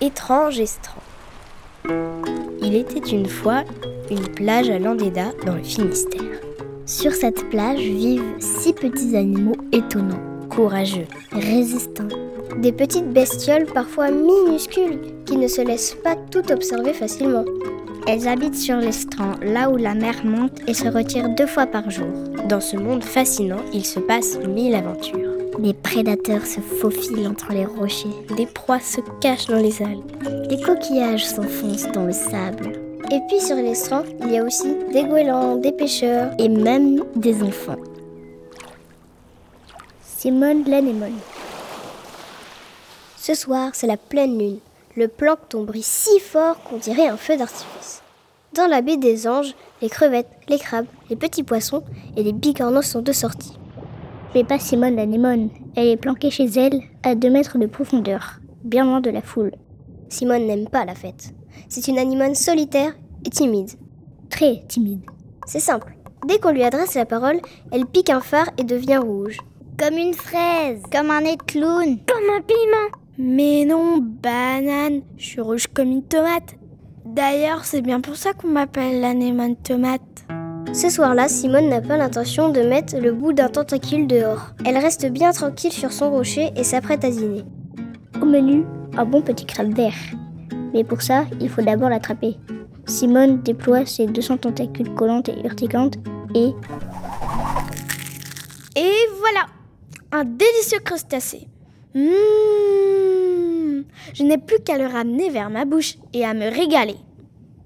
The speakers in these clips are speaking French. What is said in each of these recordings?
Étrange Estran. Il était une fois une plage à Landéda dans le Finistère. Sur cette plage vivent six petits animaux étonnants, Courageux, résistants. Des petites bestioles parfois minuscules qui ne se laissent pas tout observer facilement. Elles habitent sur l'estran, là où la mer monte et se retire deux fois par jour. dans ce monde fascinant, il se passe mille aventures. Les prédateurs se faufilent entre les rochers. Des proies se cachent dans les algues. Les coquillages s'enfoncent dans le sable. Et puis sur les strands, il y a aussi des goélands, des pêcheurs. Et même des enfants. Simone l'anémone. Ce soir, c'est la pleine lune. Le plancton brille si fort qu'on dirait un feu d'artifice. Dans la baie des anges, les crevettes, les crabes, les petits poissons et les bigorneaux sont de sortie. Mais pas Simone l'anémone. Elle est planquée chez elle, à deux mètres de profondeur, bien loin de la foule. Simone n'aime pas la fête. C'est une anémone solitaire et timide. Très timide. C'est simple. Dès qu'on lui adresse la parole, elle pique un phare et devient rouge. Comme une fraise, comme un nez de clown. Comme un piment. Mais non, banane, je suis rouge comme une tomate. D'ailleurs, c'est bien pour ça qu'on m'appelle l'anémone tomate. Ce soir-là, Simone n'a pas l'intention de mettre le bout d'un tentacule dehors. Elle reste bien tranquille sur son rocher et s'apprête à dîner. Au menu, un bon petit crabe vert. Mais pour ça, il faut d'abord l'attraper. Simone déploie ses 200 tentacules collantes et urticantes et Et voilà, un délicieux crustacé. Mmh, je n'ai plus qu'à le ramener vers ma bouche et à me régaler.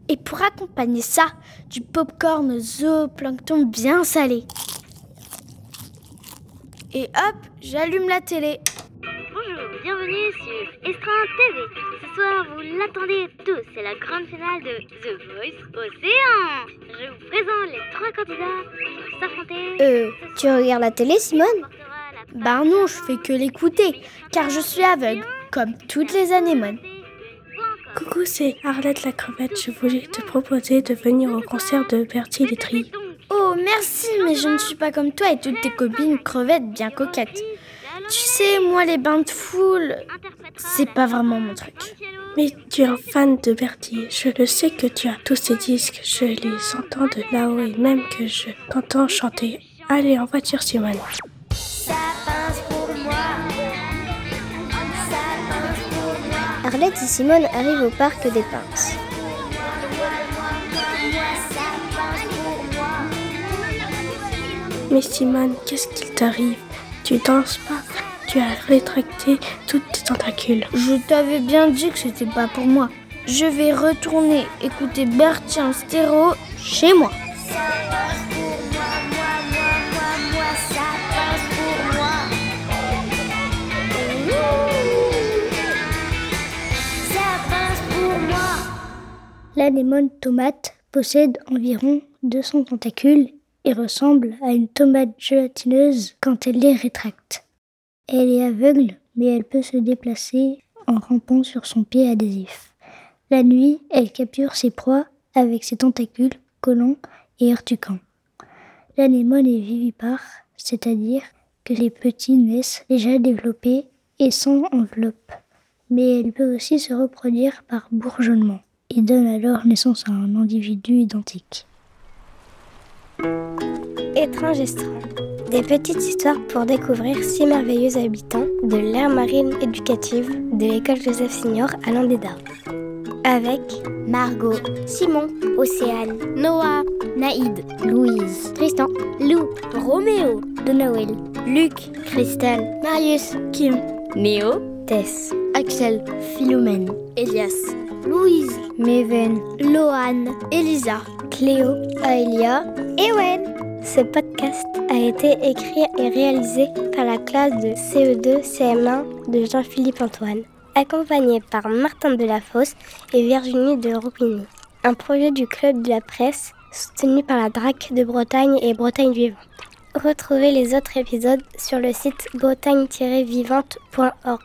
Et pour accompagner ça, du popcorn zooplancton bien salé. Et hop, j'allume la télé. Bonjour, bienvenue sur Estran TV. Ce soir, vous l'attendez tous, c'est la grande finale de The Voice Océan. Je vous présente les trois candidats qui vont s'affronter. Euh, tu regardes la télé, Simone? Ben non, je fais que l'écouter, car je suis aveugle, comme toutes les anémones. Coucou, c'est Arlette la crevette. Je voulais te proposer de venir au concert de Bertie Letry. Oh, merci, mais je ne suis pas comme toi et toutes tes copines crevettes bien coquettes. Tu sais, moi, les bains de foule, c'est pas vraiment mon truc. Mais tu es un fan de Bertie. Je le sais que tu as tous ces disques. Je les entends de là-haut et même que je t'entends chanter. Allez, en voiture, Simone. Arlette et Simone arrivent au parc des Pinces. Mais Simone, qu'est-ce qu'il t'arrive? Tu danses pas? Tu as rétracté toutes tes tentacules. Je t'avais bien dit que c'était pas pour moi. Je vais retourner écouter Bertie en stéréo chez moi. L'anémone tomate possède environ 200 tentacules et ressemble à une tomate gélatineuse quand elle les rétracte. Elle est aveugle, mais elle peut se déplacer en rampant sur son pied adhésif. La nuit, elle capture ses proies avec ses tentacules collants et urticants. L'anémone est vivipare, c'est-à-dire que les petits naissent déjà développés et sans enveloppe. Mais elle peut aussi se reproduire par bourgeonnement et donne alors naissance à un individu identique. Étrange Estran. Des petites histoires pour découvrir six merveilleux habitants de l'ère marine éducative de l'école Joseph Signor à Landéda. Avec Margot, Simon, Océane, Noah, Naïd, Louise, Tristan, Lou, Roméo, de Noël, Luc, Christelle, Marius, Kim, Néo, Tess, Axel, Philomène, Elias, Louise, Meven, Loane, Elisa, Cléo, Aelia et Wen. Ce podcast a été écrit et réalisé par la classe de CE2 CM1 de Jean-Philippe Antoine, accompagné par Martin Delafosse et Virginie de Roupigny. Un projet du Club de la Presse soutenu par la DRAC de Bretagne et Bretagne Vivante. Retrouvez les autres épisodes sur le site bretagne-vivante.org.